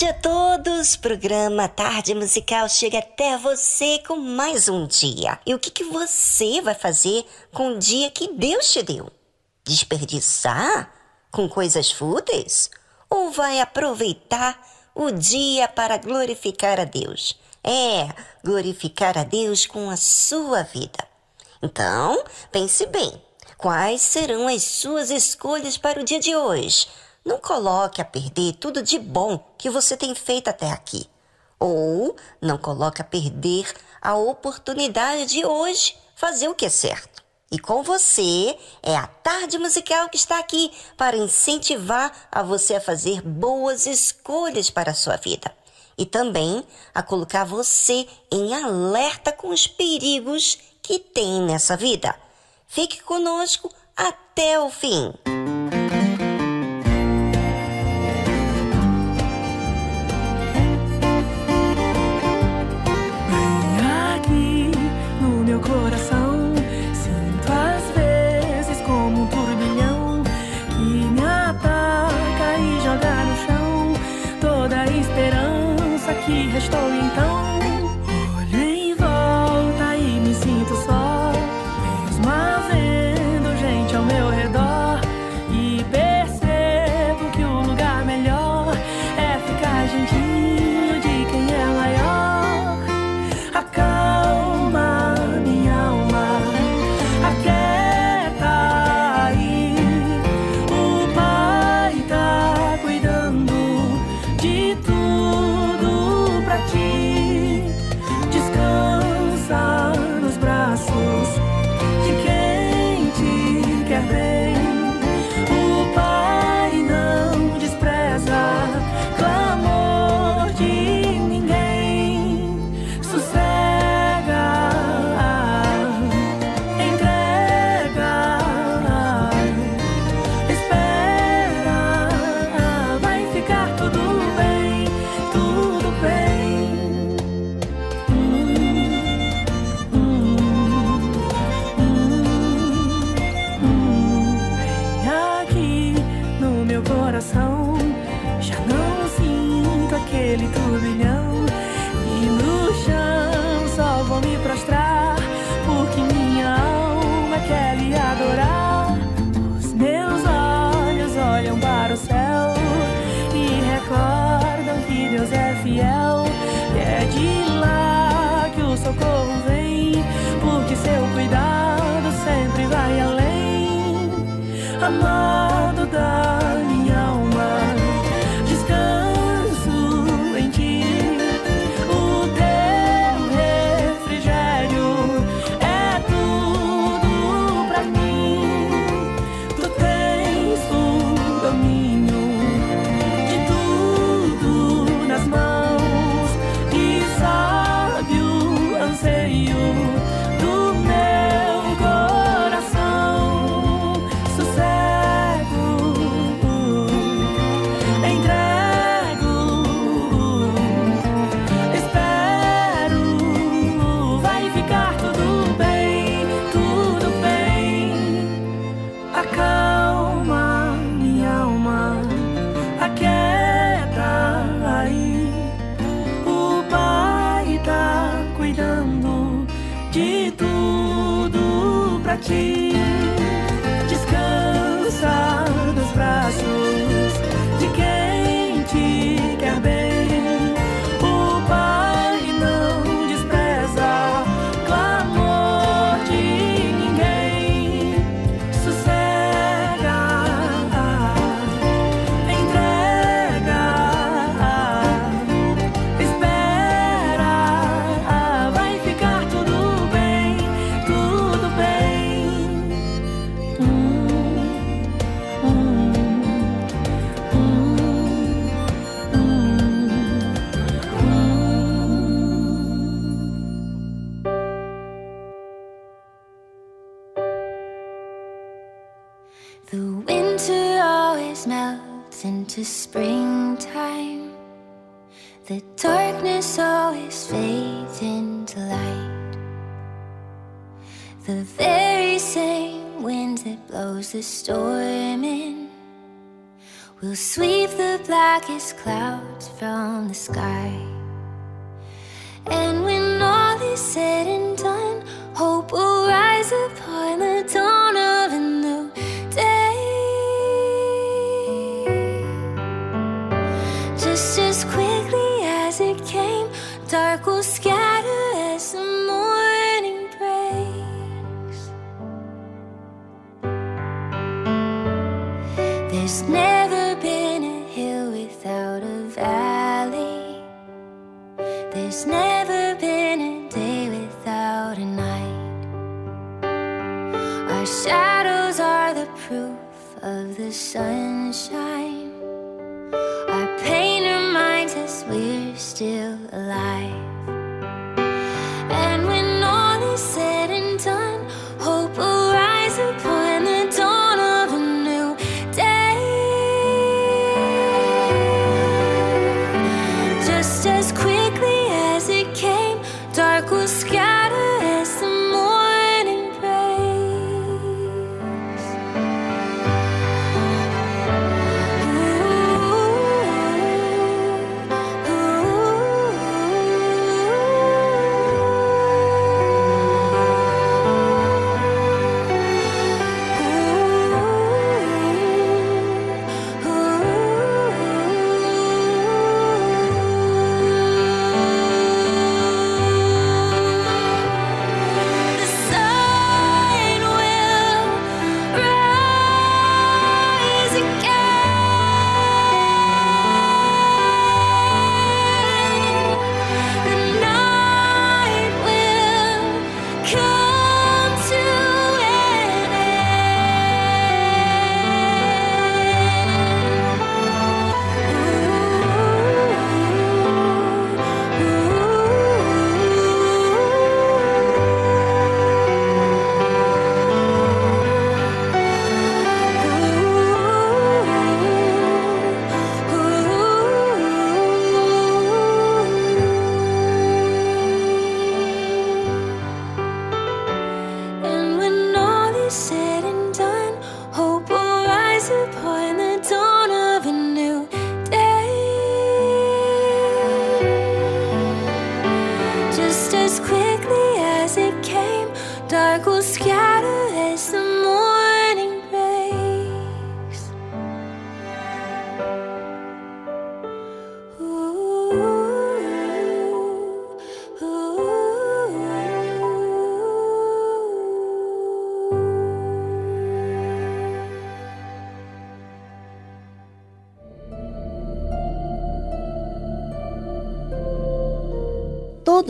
Tarde a todos! Programa Tarde Musical chega até você com mais um dia. E o que, que você vai fazer com o dia que Deus te deu? Desperdiçar com coisas fúteis? Ou vai aproveitar o dia para glorificar a Deus? É, glorificar a Deus com a sua vida. Então, pense bem: quais serão as suas escolhas para o dia de hoje? Não coloque a perder tudo de bom que você tem feito até aqui. Ou não coloque a perder a oportunidade de hoje fazer o que é certo. E com você é a tarde musical que está aqui para incentivar a você a fazer boas escolhas para a sua vida e também a colocar você em alerta com os perigos que tem nessa vida. Fique conosco até o fim. darkest clouds from the sky. And when all is said and done, hope will rise upon. sunshine. Our pain reminds us we're still alive.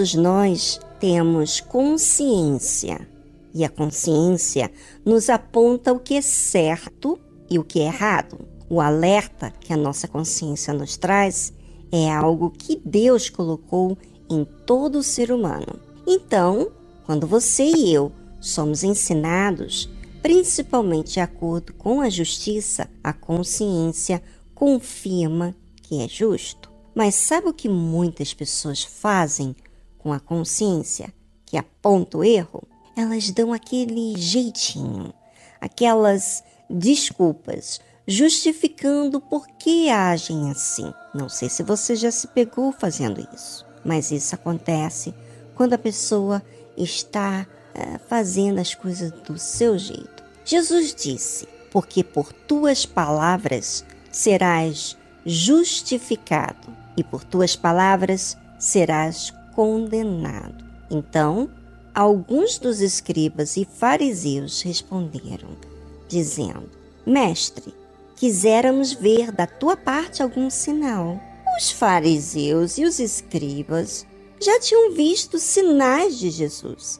Todos nós temos consciência e a consciência nos aponta o que é certo e o que é errado. O alerta que a nossa consciência nos traz é algo que Deus colocou em todo ser humano. Então, quando você e eu somos ensinados, principalmente de acordo com a justiça, a consciência confirma que é justo. Mas sabe o que muitas pessoas fazem com a consciência que aponta o erro? Elas dão aquele jeitinho, aquelas desculpas, justificando por que agem assim. Não sei se você já se pegou fazendo isso, mas isso acontece quando a pessoa está uh, fazendo as coisas do seu jeito. Jesus disse: Porque por tuas palavras serás justificado, e por tuas palavras serás condenado. Então, alguns dos escribas e fariseus responderam, dizendo: Mestre, quiséramos ver da tua parte algum sinal. Os fariseus e os escribas já tinham visto sinais de Jesus.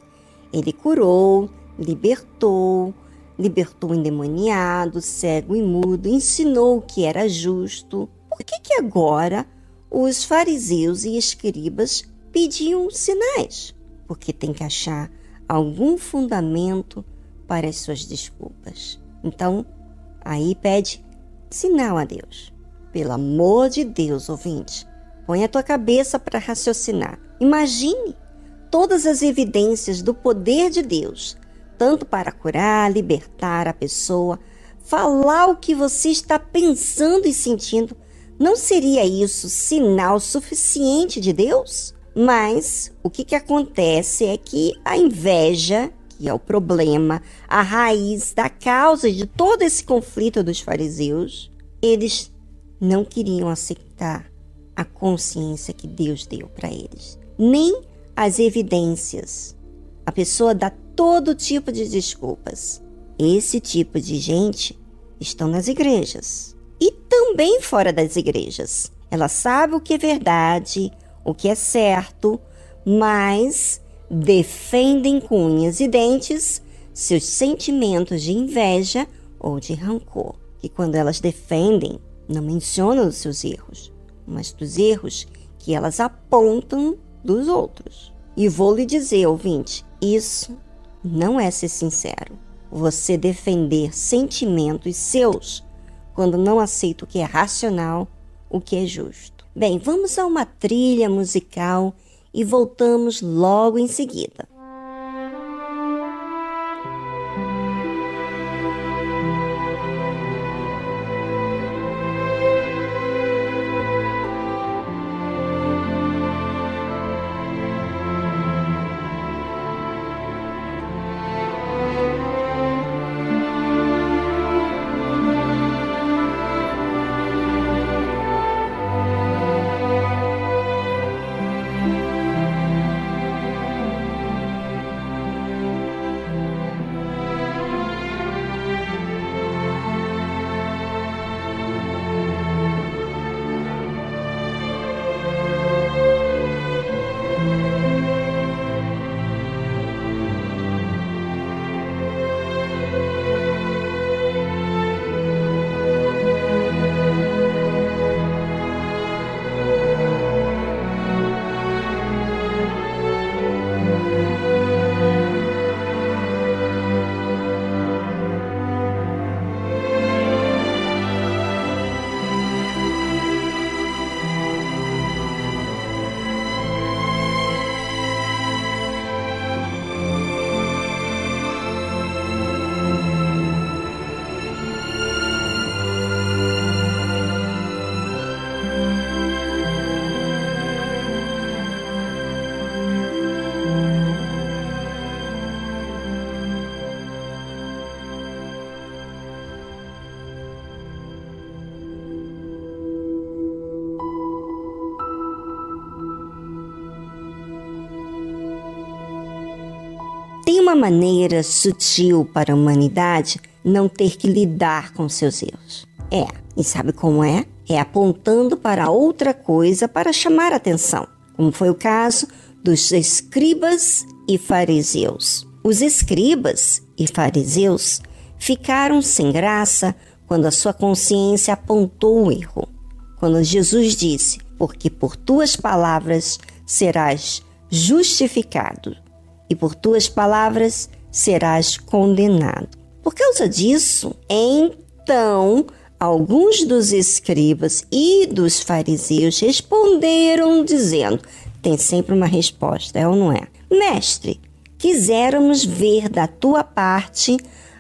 Ele curou, libertou, libertou o endemoniado, cego e mudo, ensinou o que era justo. Por que, que agora os fariseus e escribas pediam sinais? Porque tem que achar algum fundamento para as suas desculpas. Então, aí pede sinal a Deus. Pelo amor de Deus, ouvinte, põe a tua cabeça para raciocinar. Imagine todas as evidências do poder de Deus tanto para curar, libertar a pessoa, falar o que você está pensando e sentindo. Não seria isso sinal suficiente de Deus? Mas o que, que acontece é que a inveja, que é o problema, a raiz da causa de todo esse conflito dos fariseus, eles não queriam aceitar a consciência que Deus deu para eles, nem as evidências. A pessoa dá todo tipo de desculpas. Esse tipo de gente estão nas igrejas e também fora das igrejas. Ela sabe o que é verdade, o que é certo, mas defendem com unhas e dentes seus sentimentos de inveja ou de rancor. E quando elas defendem, não mencionam os seus erros, mas dos erros que elas apontam dos outros. E vou lhe dizer, ouvinte, isso não é ser sincero. Você defender sentimentos seus quando não aceita o que é racional, o que é justo. Bem, vamos a uma trilha musical e voltamos logo em seguida. Maneira sutil para a humanidade não ter que lidar com seus erros. É, e sabe como é? É apontando para outra coisa para chamar atenção, como foi o caso dos escribas e fariseus. Os escribas e fariseus ficaram sem graça quando a sua consciência apontou o erro. Quando Jesus disse: Porque por tuas palavras serás justificado, e por tuas palavras serás condenado. Por causa disso, então alguns dos escribas e dos fariseus responderam, dizendo: tem sempre uma resposta, é ou não é? Mestre, quiséramos ver da tua parte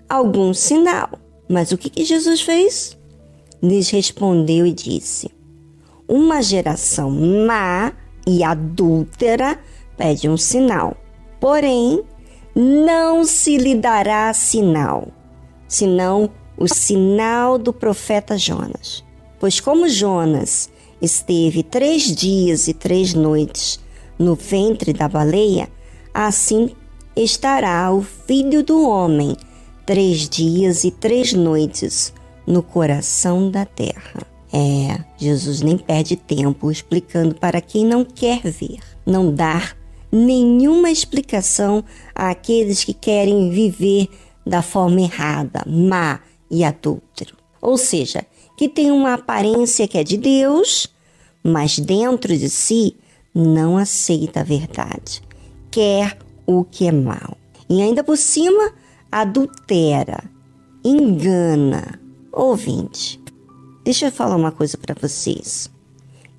algum sinal. Mas o que, que Jesus fez? Lhes respondeu e disse: Uma geração má e adúltera pede um sinal, porém não se lhe dará sinal, senão o sinal do profeta Jonas. Pois como Jonas esteve três dias e três noites no ventre da baleia, assim estará o filho do homem três dias e três noites no coração da terra. É, Jesus nem perde tempo explicando para quem não quer ver, não dar nenhuma explicação àqueles que querem viver da forma errada, má e adúltero. Ou seja, que tem uma aparência que é de Deus, mas dentro de si não aceita a verdade, quer o que é mal. E ainda por cima, adultera, engana. Ouvinte, deixa eu falar uma coisa para vocês.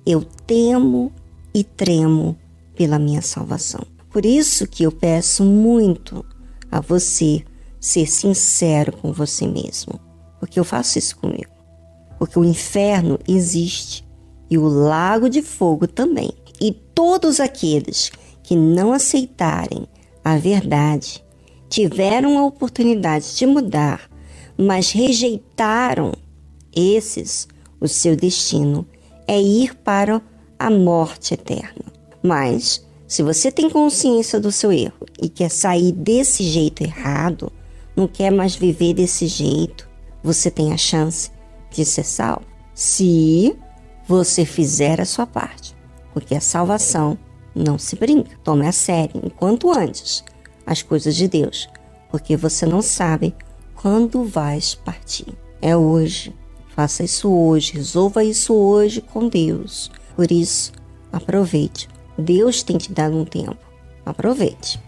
Eu temo e tremo pela minha salvação. Por isso que eu peço muito a você ser sincero com você mesmo, porque eu faço isso comigo. Porque o inferno existe e o lago de fogo também. E todos aqueles que não aceitarem a verdade tiveram a oportunidade de mudar, mas rejeitaram esses, o seu destino é ir para a morte eterna. Mas, se você tem consciência do seu erro e quer sair desse jeito errado, não quer mais viver desse jeito, você tem a chance de ser salvo. Se você fizer a sua parte, porque a salvação não se brinca. Tome a sério, enquanto antes, as coisas de Deus, porque você não sabe quando vais partir. É hoje. Faça isso hoje, resolva isso hoje com Deus. Por isso, aproveite. Deus tem te dado um tempo. Aproveite.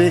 E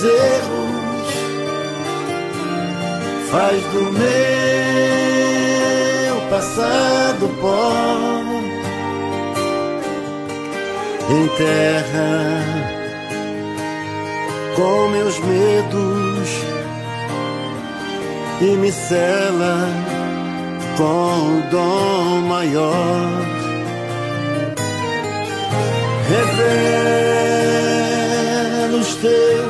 meus erros, faz do meu passado pó enterra com meus medos e me cela com o dom maior. Revela os teus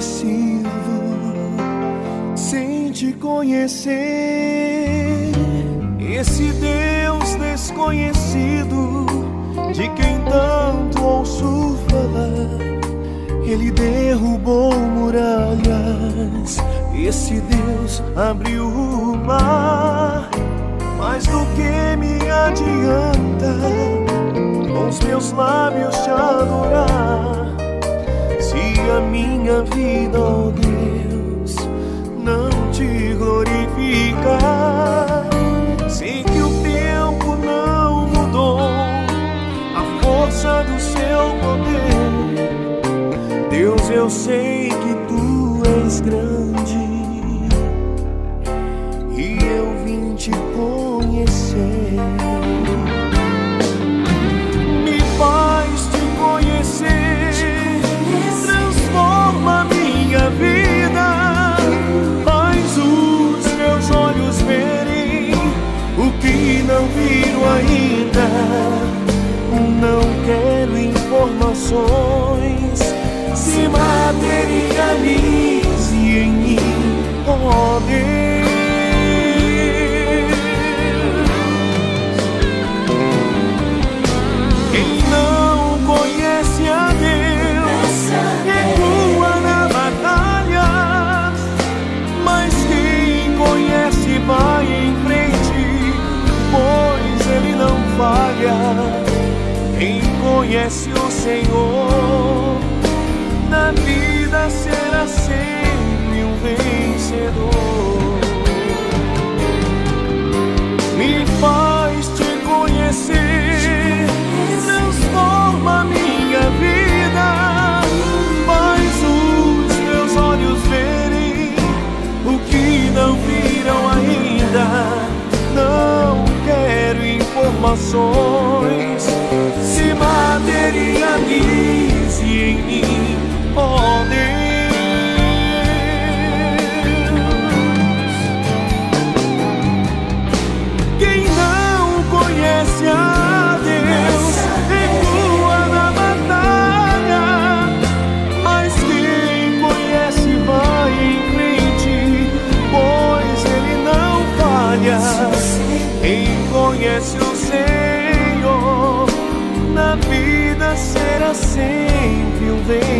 te sirvo sem te conhecer. Esse Deus desconhecido de quem tanto ouço falar, ele derrubou muralhas. Esse Deus abriu o mar. Mas do que me adianta com os meus lábios te adorar? a minha vida, oh Deus, não te glorificar. Sei que o tempo não mudou, a força do seu poder. Deus, eu sei que tu és grande e eu vim te conhecer. Não quero informações se materializa. Conhece o Senhor na vida será sempre um vencedor. Me faz te conhecer, transforma minha vida, faz os meus olhos verem o que não viram ainda. Não quero informações, materialize em mim, oh Deus. Sempre um vencedor.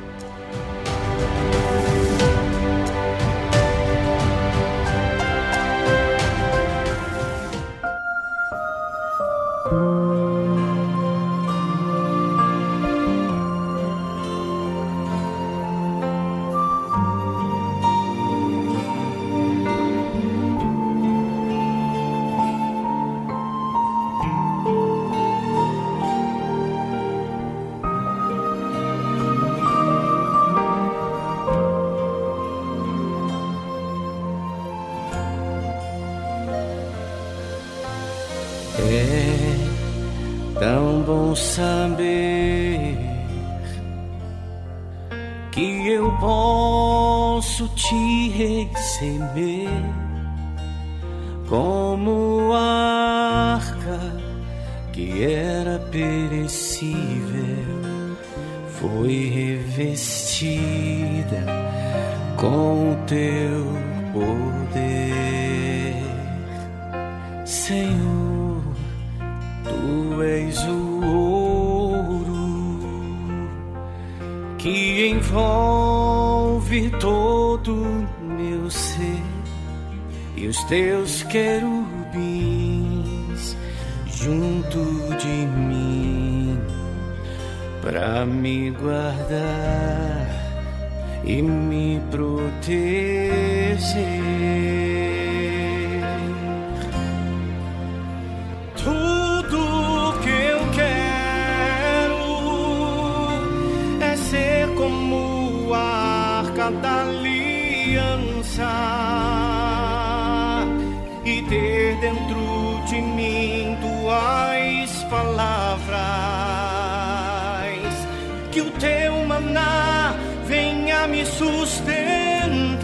me sustentar.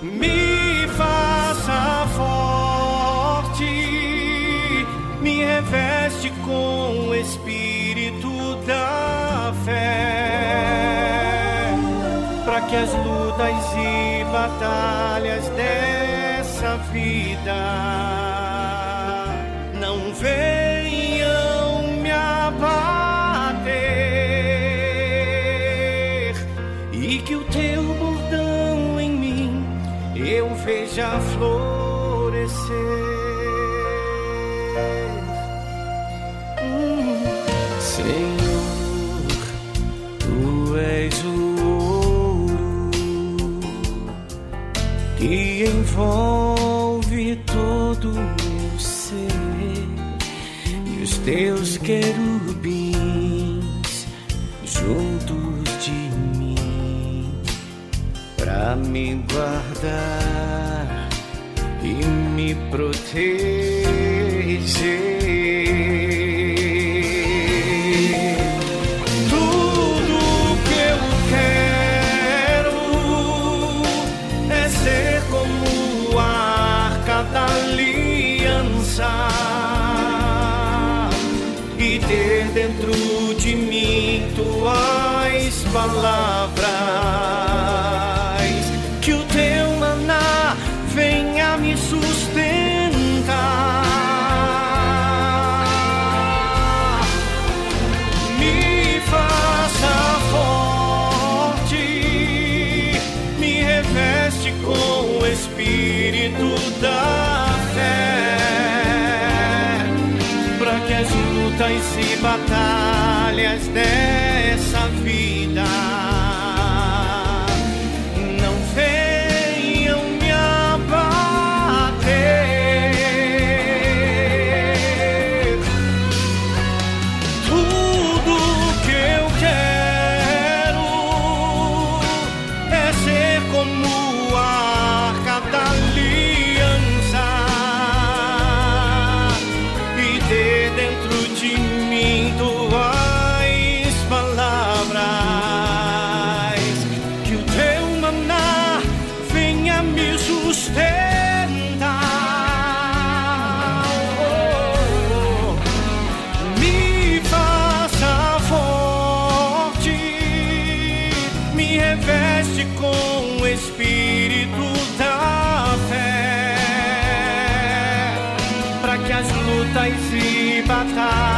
Me faça forte, me reveste com o espírito da fé, para que as lutas e batalhas dessa vida a florescer. Hum. Senhor, tu és o ouro que envolve todo o meu ser e os teus querubins juntos de mim. Pra me guardar me proteger. Tudo que eu quero é ser como a arca da aliança e ter dentro de mim tuas palavras. stand. Lutas e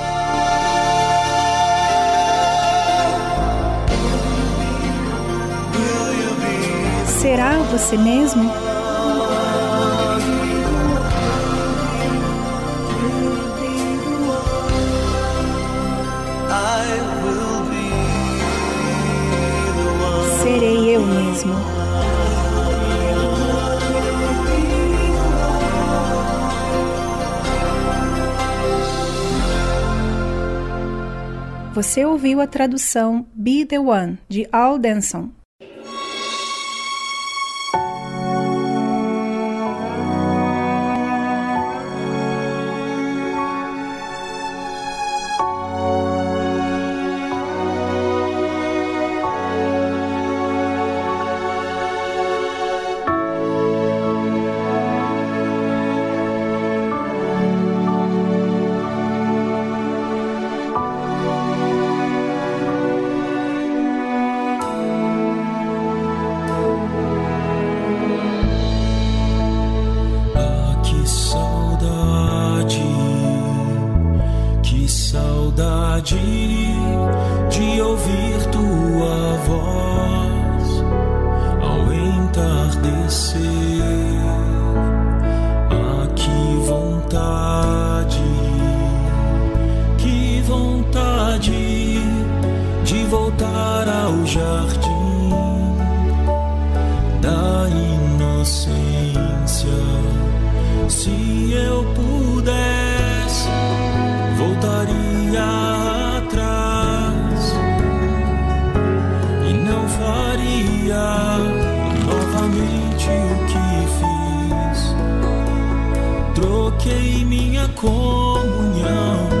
Será você mesmo? Serei eu mesmo. Você ouviu a tradução Be the One de Al Denson. voltaria atrás e não faria novamente o que fiz. Troquei minha comunhão.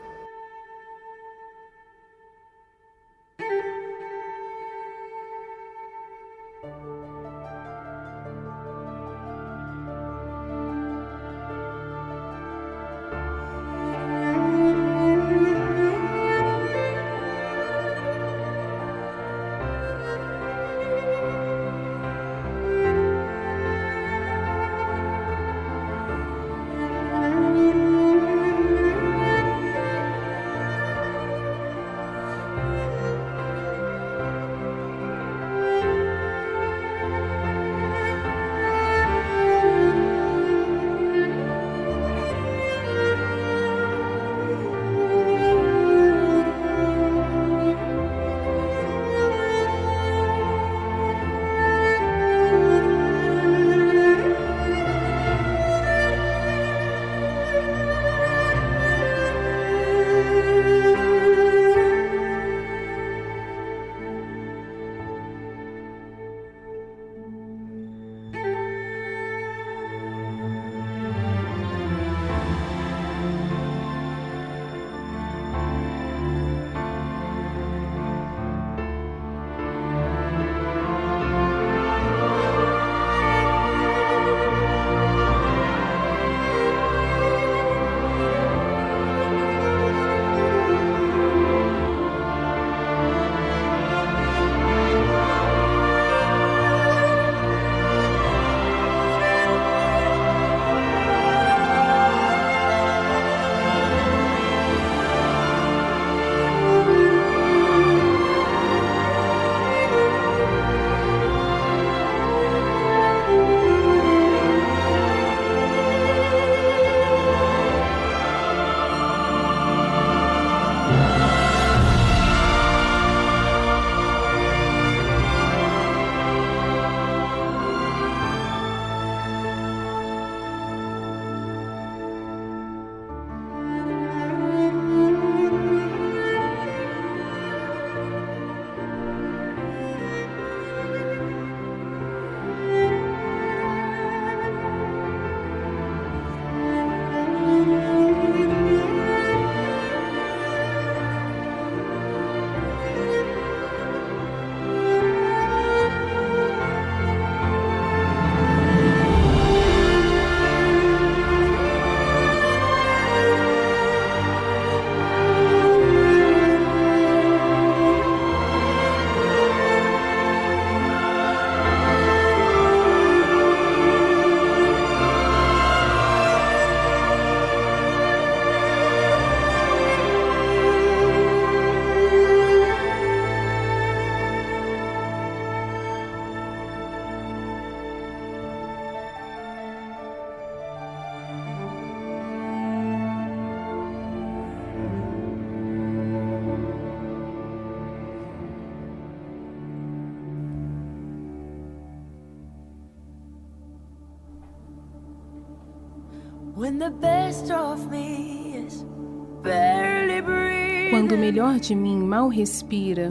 Melhor de mim mal respira,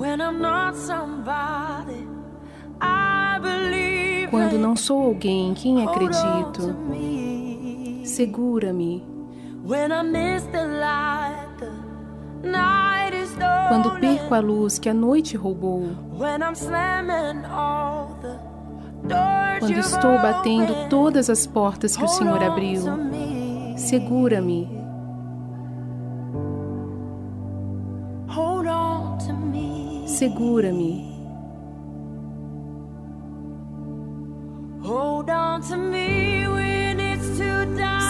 quando não sou alguém em quem acredito, segura-me. Quando perco a luz que a noite roubou, quando estou batendo todas as portas que o Senhor abriu, segura-me. Segura-me.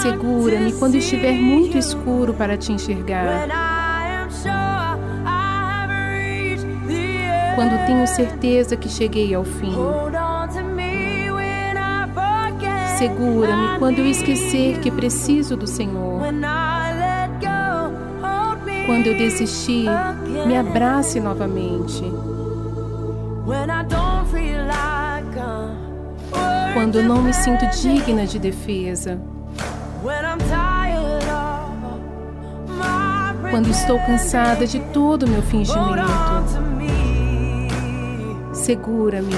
Segura-me quando estiver muito escuro para te enxergar. Quando tenho certeza que cheguei ao fim. Segura-me quando eu esquecer que preciso do Senhor. Quando eu desistir, me abrace novamente. Quando não me sinto digna de defesa. Quando estou cansada de todo o meu fingimento. Segura-me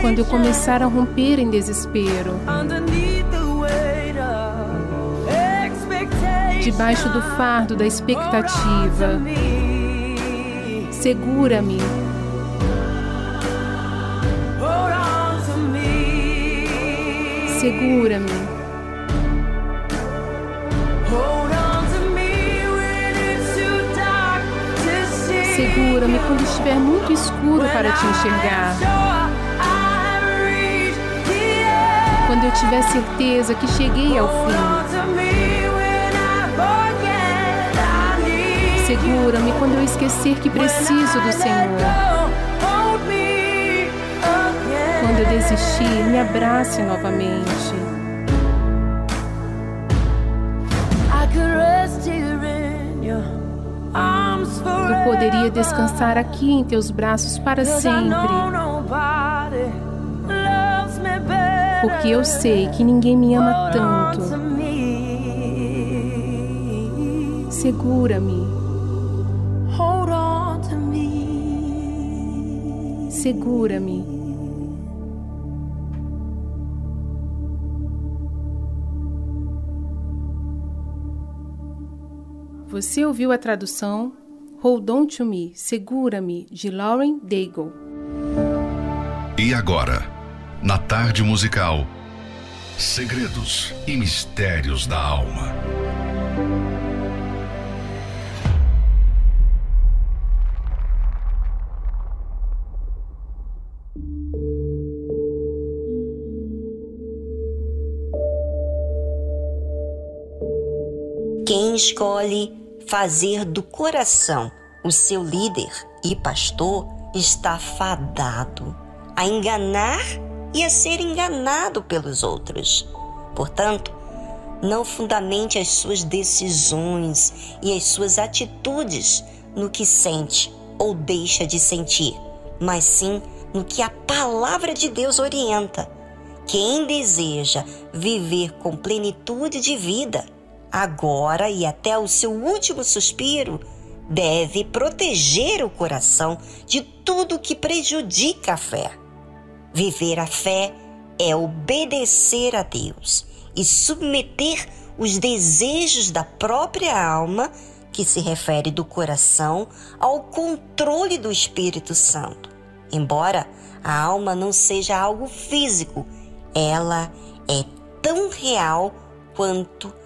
quando eu começar a romper em desespero. Debaixo do fardo da expectativa. Segura-me. Segura-me. Segura-me quando estiver muito escuro para te enxergar. quando eu tiver certeza que cheguei ao fim. Segura-me quando eu esquecer que preciso do Senhor. Quando eu desistir, me abrace novamente. Eu poderia descansar aqui em teus braços para sempre porque eu sei que ninguém me ama tanto. Segura-me. Segura-me. Você ouviu a tradução Hold On To Me, Segura-me, de Lauren Daigle. E agora? na tarde musical Segredos e Mistérios da Alma. Escolhe fazer do coração o seu líder e pastor está fadado a enganar e a ser enganado pelos outros. Portanto, não fundamente as suas decisões e as suas atitudes no que sente ou deixa de sentir, mas sim no que a palavra de Deus orienta. Quem deseja viver com plenitude de vida, agora e até o seu último suspiro, deve proteger o coração de tudo que prejudica a fé. Viver a fé é obedecer a Deus e submeter os desejos da própria alma, que se refere do coração, ao controle do Espírito Santo. Embora a alma não seja algo físico, ela é tão real quanto a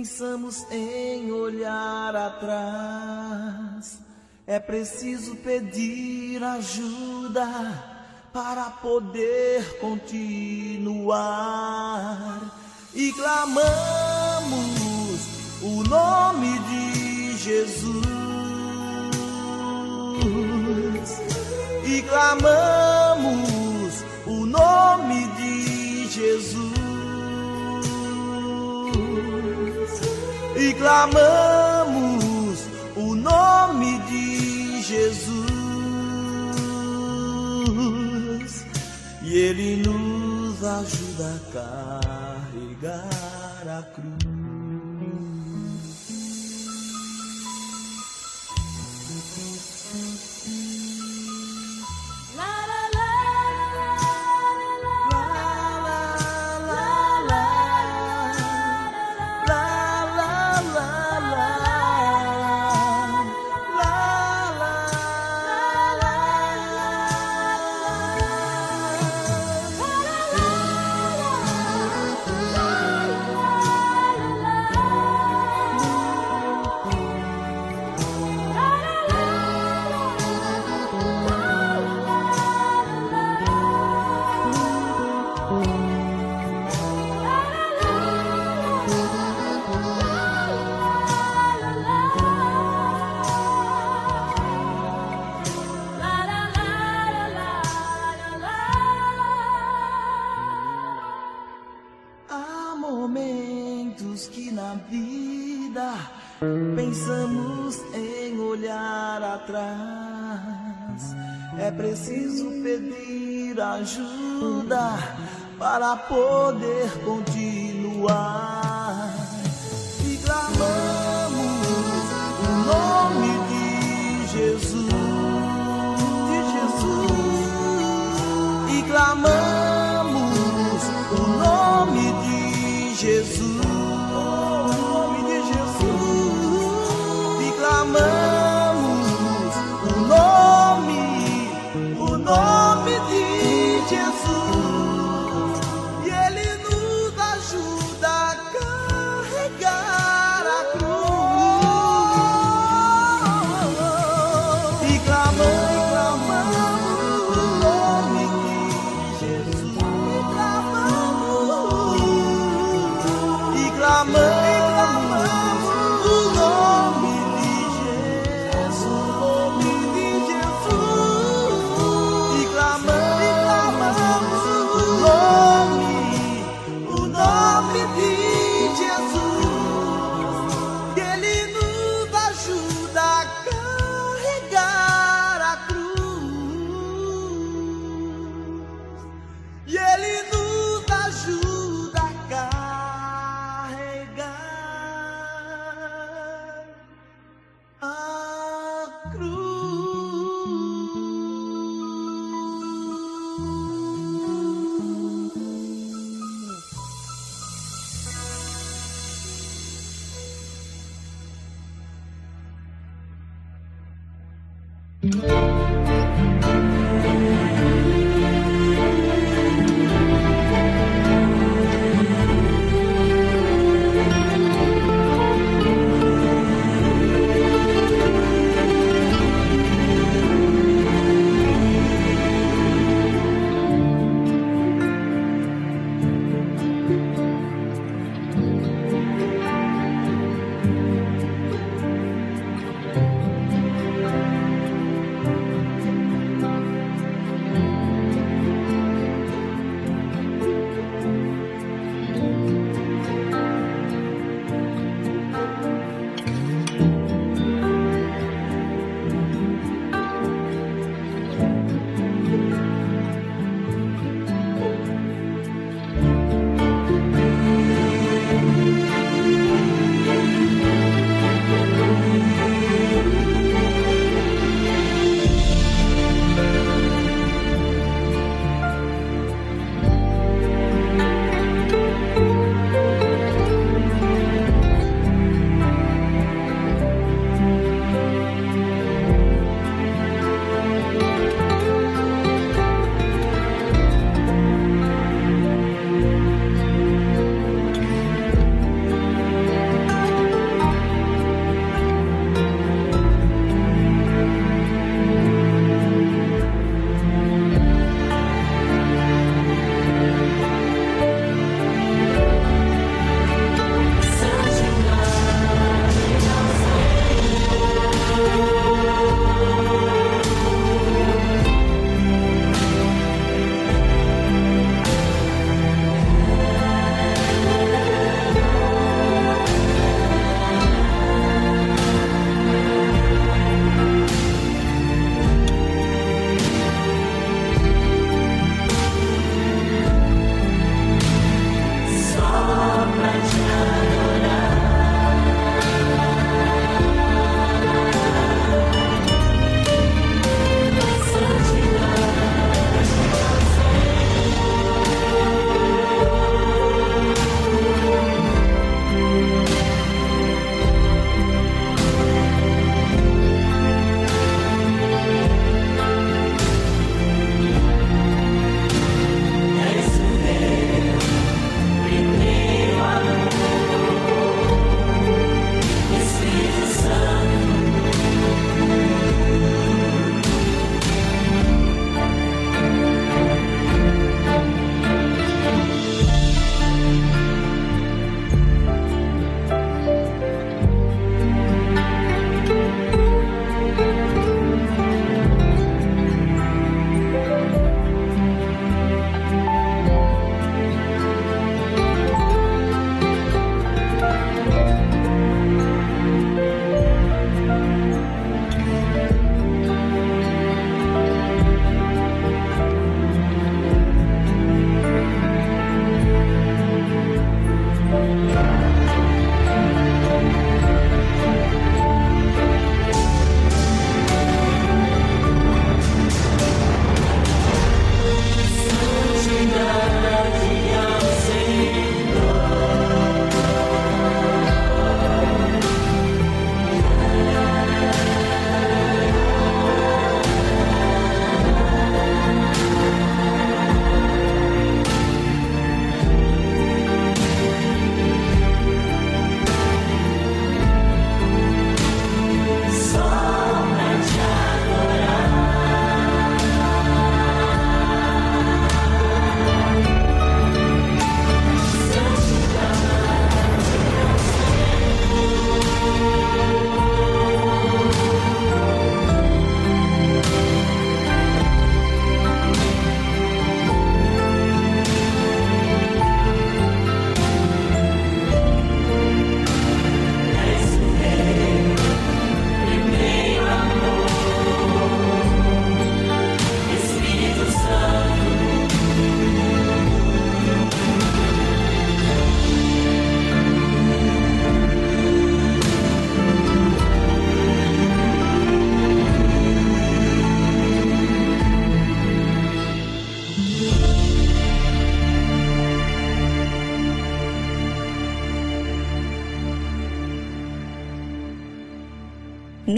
pensamos em olhar atrás. É preciso pedir ajuda para poder continuar. E clamamos o nome de Jesus. E clamamos o nome de Jesus. E clamamos o nome de Jesus e Ele nos ajuda a carregar a cruz.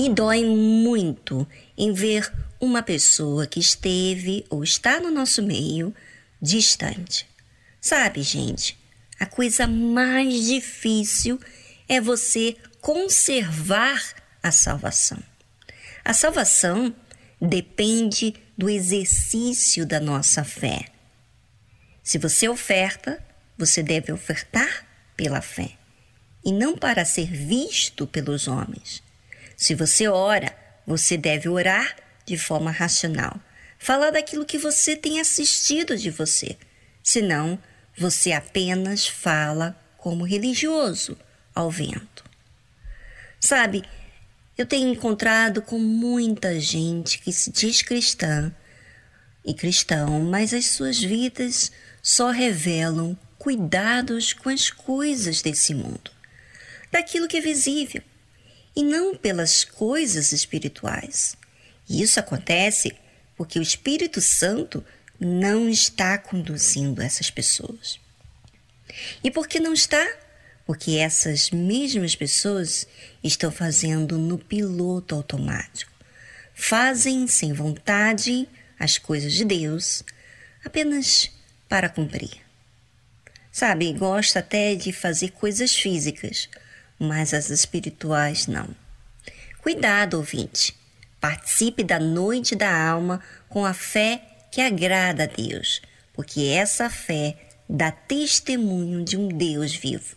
Me dói muito em ver uma pessoa que esteve ou está no nosso meio distante. Sabe, gente, a coisa mais difícil é você conservar a salvação. A salvação depende do exercício da nossa fé. Se você oferta, você deve ofertar pela fé e não para ser visto pelos homens. Se você ora, você deve orar de forma racional. Falar daquilo que você tem assistido de você. Senão, você apenas fala como religioso ao vento. Sabe, eu tenho encontrado com muita gente que se diz cristã e cristão, mas as suas vidas só revelam cuidados com as coisas desse mundo, daquilo que é visível, e não pelas coisas espirituais. E isso acontece porque o Espírito Santo não está conduzindo essas pessoas. E por que não está? Porque essas mesmas pessoas estão fazendo no piloto automático. Fazem sem vontade as coisas de Deus apenas para cumprir. Sabe, gosta até de fazer coisas físicas, mas as espirituais não. Cuidado, ouvinte. Participe da noite da alma com a fé que agrada a Deus, porque essa fé dá testemunho de um Deus vivo.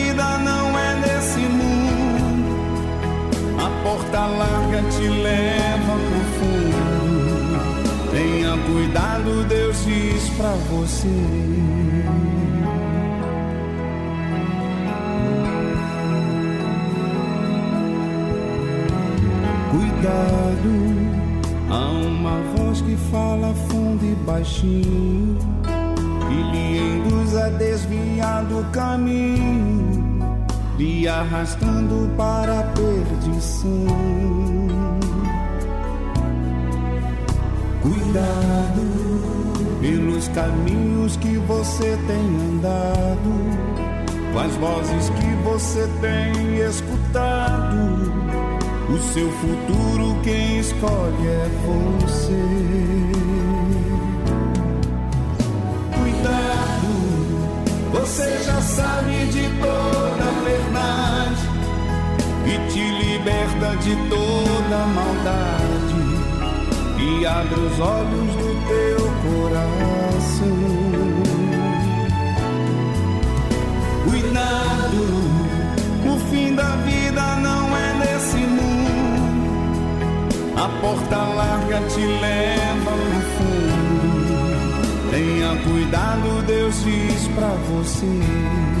te leva pro fundo. Tenha cuidado, Deus diz pra você. Cuidado, há uma voz que fala fundo e baixinho e lhe induz a desviar do caminho, lhe arrastando para a perdição. Cuidado pelos caminhos que você tem andado, com as vozes que você tem escutado. O seu futuro quem escolhe é você. Cuidado, você já sabe de toda a verdade e te liberta de toda a maldade e abre os olhos do teu coração. Cuidado, o fim da vida não é nesse mundo. A porta larga te leva no fundo. Tenha cuidado, Deus diz pra você.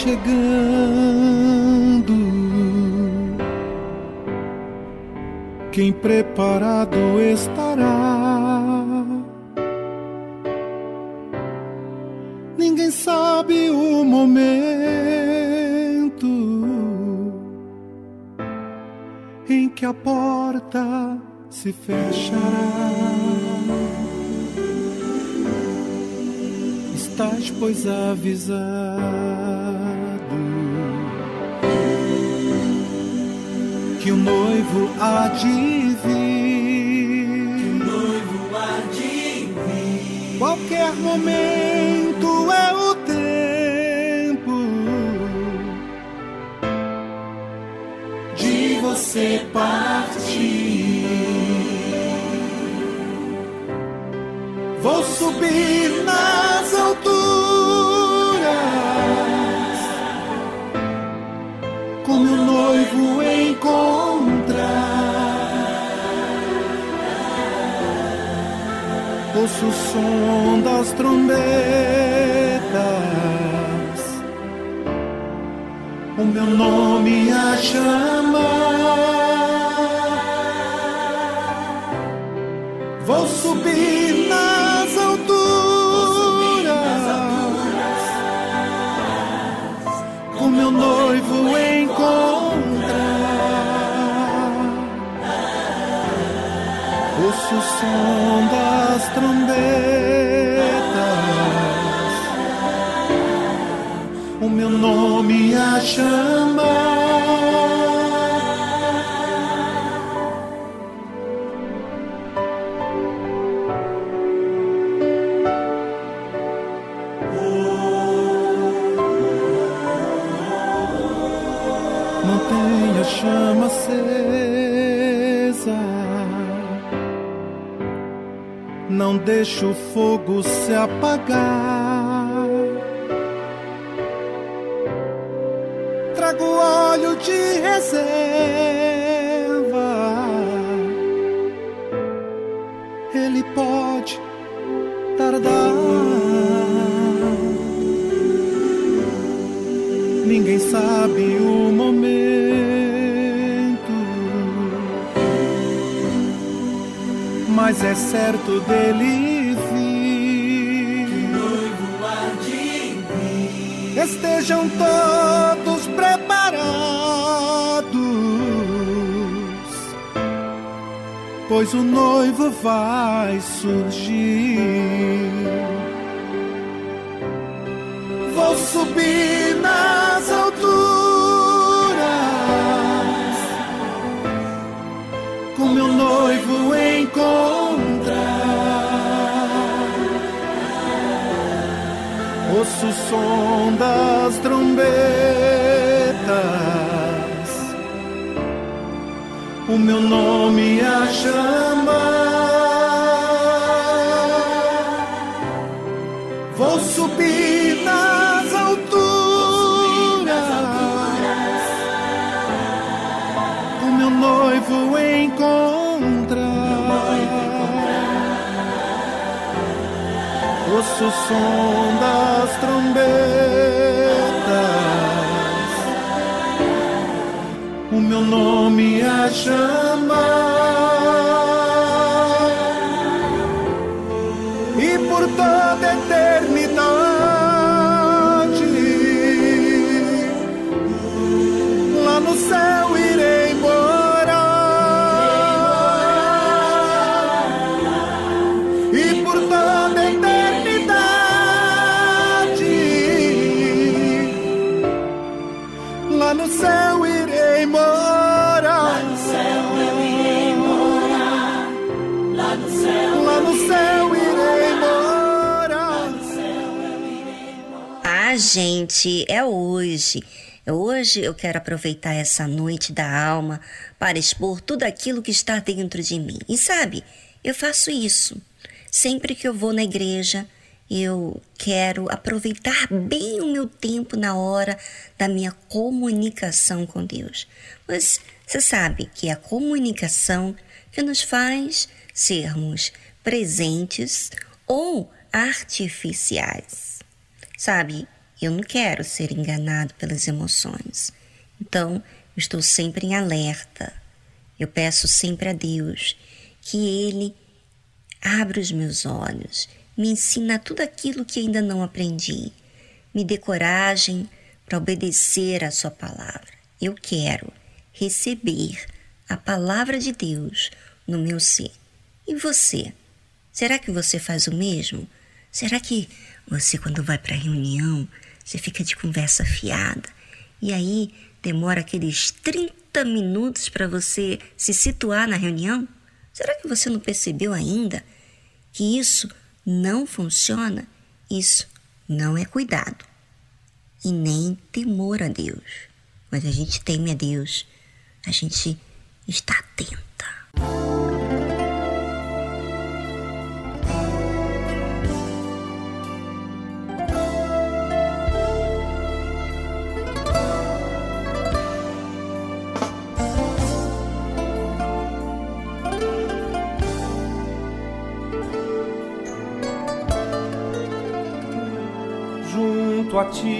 Chegando. Quem preparado estará? Ninguém sabe o momento em que a porta se fechará. estás, pois, avisado noivo há de vir. Que noivo há de vir. Qualquer momento nome Estejam todos preparados, pois o noivo vai surgir. Vou subir nas alturas com meu noivo encontrar. O som das trombetas, o meu nome a chamar. Vou subir nas alturas, o meu noivo Ouço o som das trombetas, o meu nome a chamar. Gente, é hoje. Hoje eu quero aproveitar essa noite da alma para expor tudo aquilo que está dentro de mim. E sabe, eu faço isso. Sempre que eu vou na igreja, eu quero aproveitar bem o meu tempo na hora da minha comunicação com Deus. Mas você sabe que é a comunicação que nos faz sermos presentes ou artificiais. Sabe, eu não quero ser enganado pelas emoções. Então, eu estou sempre em alerta. Eu peço sempre a Deus que Ele abra os meus olhos, me ensina tudo aquilo que ainda não aprendi, me dê coragem para obedecer a Sua palavra. Eu quero receber a palavra de Deus no meu ser. E você? Será que você faz o mesmo? Será que você, quando vai para a reunião, você fica de conversa fiada e aí demora aqueles 30 minutos para você se situar na reunião? Será que você não percebeu ainda que isso não funciona? Isso não é cuidado e nem temor a Deus. Mas a gente teme a Deus, a gente está atenta. Ti,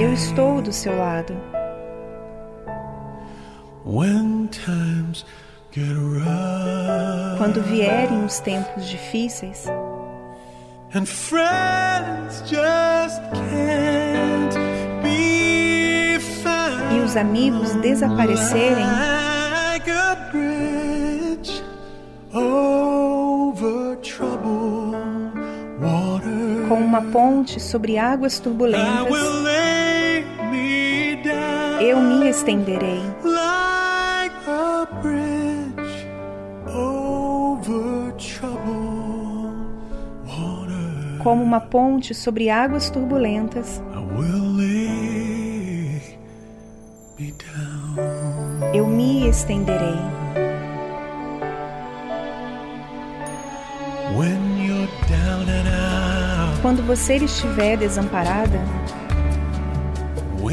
Eu estou do seu lado. Quando vierem os tempos difíceis e os amigos desaparecerem, com uma ponte sobre águas turbulentas, estenderei like a bridge over troubled water. como uma ponte sobre águas turbulentas. I will lay me down. Eu me estenderei. When you're down and out, Quando você estiver desamparada,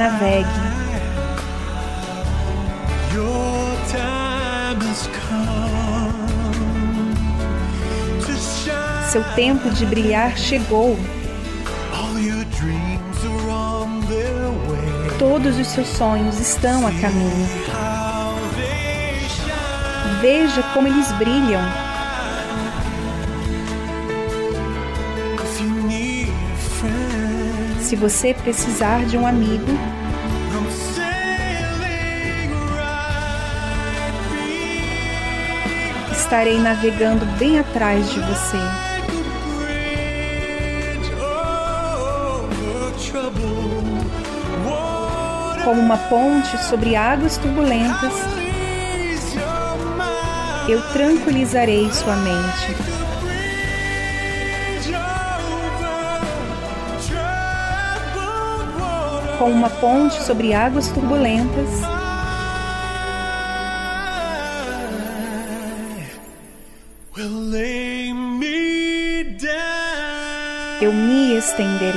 Navegue. Seu tempo de brilhar chegou. Todos os seus sonhos estão a caminho. Veja como eles brilham. Se você precisar de um amigo, estarei navegando bem atrás de você. Como uma ponte sobre águas turbulentas, eu tranquilizarei sua mente. Como uma ponte sobre águas turbulentas, eu me estenderei.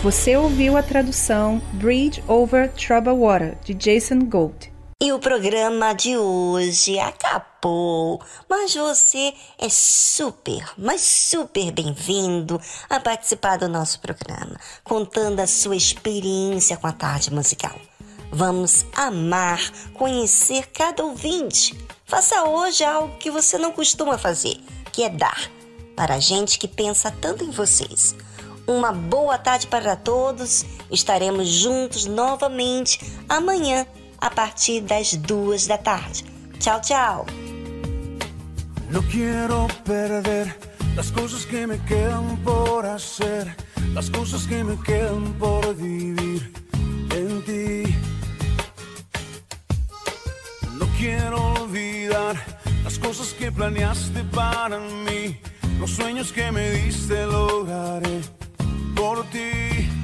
Você ouviu a tradução Bridge Over Troubled Water de Jason Gold. Programa de hoje acabou, mas você é super, mas super bem-vindo a participar do nosso programa, contando a sua experiência com a tarde musical. Vamos amar conhecer cada ouvinte. Faça hoje algo que você não costuma fazer, que é dar para a gente que pensa tanto em vocês. Uma boa tarde para todos. Estaremos juntos novamente amanhã a partir das duas da tarde. Tchau, tchau. No quiero perder las cosas que me quedan por hacer, las cosas que me quedan por vivir en ti. No quiero olvidar las cosas que planeaste para mí, los sueños que me diste lograré por ti.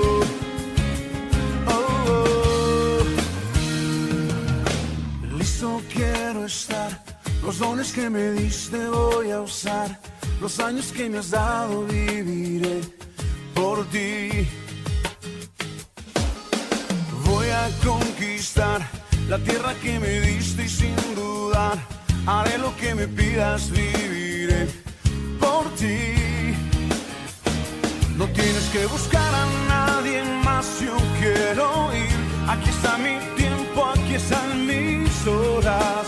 Los dones que me diste voy a usar. Los años que me has dado viviré por ti. Voy a conquistar la tierra que me diste y sin dudar haré lo que me pidas, viviré por ti. No tienes que buscar a nadie más, yo quiero ir. Aquí está mi tiempo, aquí están mis horas.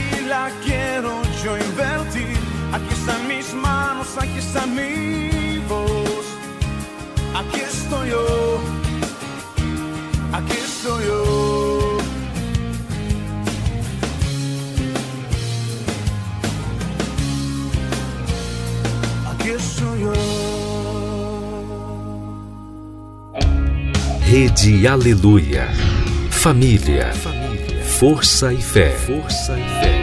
la quiero yo invertir. Aquí están mis manos, aquí está mi voz. Aquí estoy yo. Aquí estoy yo. Aquí estoy yo. Rede Aleluia. Família. Força e fé. Força e fé.